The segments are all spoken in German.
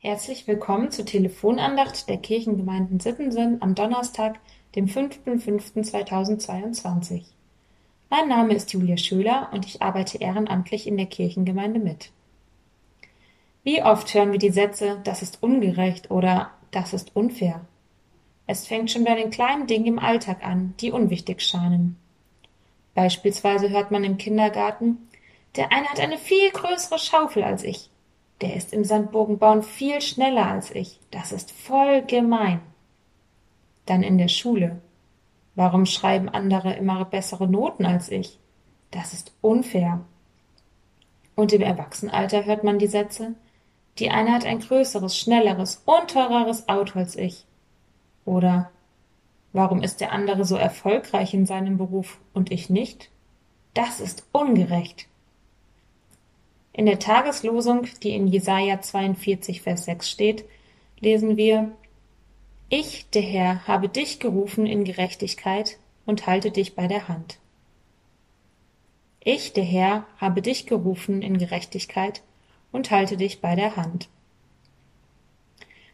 Herzlich willkommen zur Telefonandacht der Kirchengemeinden Sippensen am Donnerstag, dem 5.5.2022. Mein Name ist Julia Schöler und ich arbeite ehrenamtlich in der Kirchengemeinde mit. Wie oft hören wir die Sätze, das ist ungerecht oder das ist unfair? Es fängt schon bei den kleinen Dingen im Alltag an, die unwichtig scheinen. Beispielsweise hört man im Kindergarten, der eine hat eine viel größere Schaufel als ich. Der ist im Sandbogenbauen viel schneller als ich. Das ist voll gemein. Dann in der Schule. Warum schreiben andere immer bessere Noten als ich? Das ist unfair. Und im Erwachsenenalter hört man die Sätze, die eine hat ein größeres, schnelleres und teureres Auto als ich. Oder warum ist der andere so erfolgreich in seinem Beruf und ich nicht? Das ist ungerecht. In der Tageslosung, die in Jesaja 42, Vers 6 steht, lesen wir, Ich, der Herr, habe dich gerufen in Gerechtigkeit und halte dich bei der Hand. Ich, der Herr, habe dich gerufen in Gerechtigkeit und halte dich bei der Hand.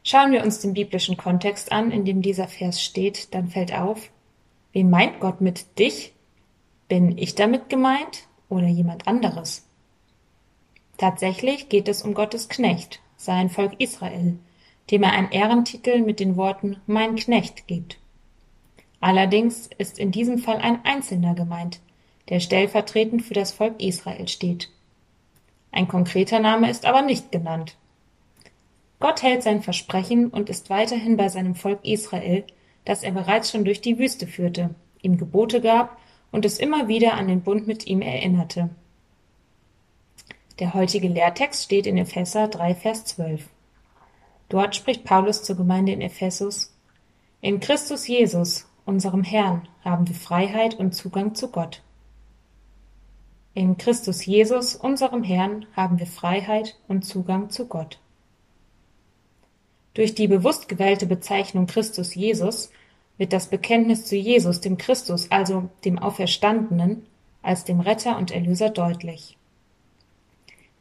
Schauen wir uns den biblischen Kontext an, in dem dieser Vers steht, dann fällt auf, wen meint Gott mit dich? Bin ich damit gemeint oder jemand anderes? Tatsächlich geht es um Gottes Knecht, sein Volk Israel, dem er einen Ehrentitel mit den Worten Mein Knecht gibt. Allerdings ist in diesem Fall ein Einzelner gemeint, der stellvertretend für das Volk Israel steht. Ein konkreter Name ist aber nicht genannt. Gott hält sein Versprechen und ist weiterhin bei seinem Volk Israel, das er bereits schon durch die Wüste führte, ihm Gebote gab und es immer wieder an den Bund mit ihm erinnerte. Der heutige Lehrtext steht in Epheser 3, Vers 12. Dort spricht Paulus zur Gemeinde in Ephesus In Christus Jesus, unserem Herrn, haben wir Freiheit und Zugang zu Gott. In Christus Jesus, unserem Herrn, haben wir Freiheit und Zugang zu Gott. Durch die bewusst gewählte Bezeichnung Christus Jesus wird das Bekenntnis zu Jesus, dem Christus, also dem Auferstandenen, als dem Retter und Erlöser deutlich.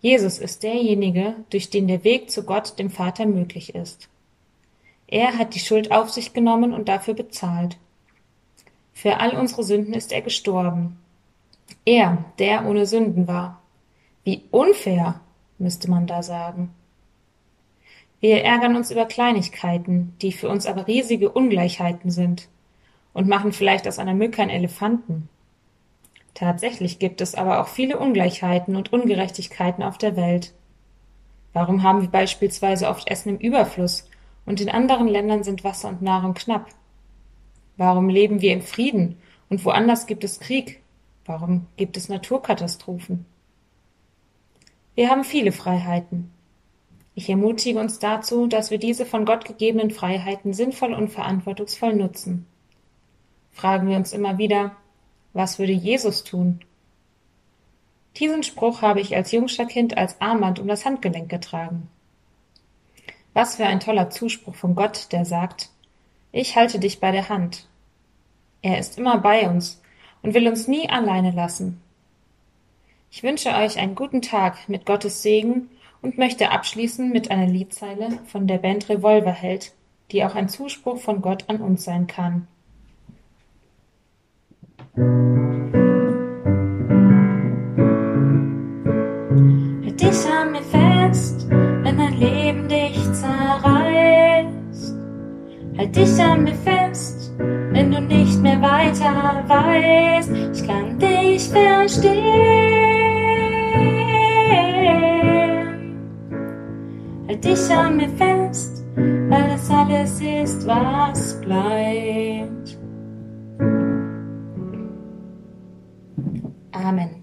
Jesus ist derjenige, durch den der Weg zu Gott, dem Vater, möglich ist. Er hat die Schuld auf sich genommen und dafür bezahlt. Für all unsere Sünden ist er gestorben. Er, der ohne Sünden war. Wie unfair, müsste man da sagen. Wir ärgern uns über Kleinigkeiten, die für uns aber riesige Ungleichheiten sind, und machen vielleicht aus einer Mücke einen Elefanten. Tatsächlich gibt es aber auch viele Ungleichheiten und Ungerechtigkeiten auf der Welt. Warum haben wir beispielsweise oft Essen im Überfluss und in anderen Ländern sind Wasser und Nahrung knapp? Warum leben wir in Frieden und woanders gibt es Krieg? Warum gibt es Naturkatastrophen? Wir haben viele Freiheiten. Ich ermutige uns dazu, dass wir diese von Gott gegebenen Freiheiten sinnvoll und verantwortungsvoll nutzen. Fragen wir uns immer wieder, was würde Jesus tun? Diesen Spruch habe ich als Jungsterkind als Armband um das Handgelenk getragen. Was für ein toller Zuspruch von Gott, der sagt, ich halte dich bei der Hand. Er ist immer bei uns und will uns nie alleine lassen. Ich wünsche euch einen guten Tag mit Gottes Segen und möchte abschließen mit einer Liedzeile von der Band Revolverheld, die auch ein Zuspruch von Gott an uns sein kann. Halt dich an mir fest, wenn dein Leben dich zerreißt. Halt dich an mir fest, wenn du nicht mehr weiter weißt. Ich kann dich verstehen. Halt dich an mir fest, weil das alles ist, was bleibt. Amen.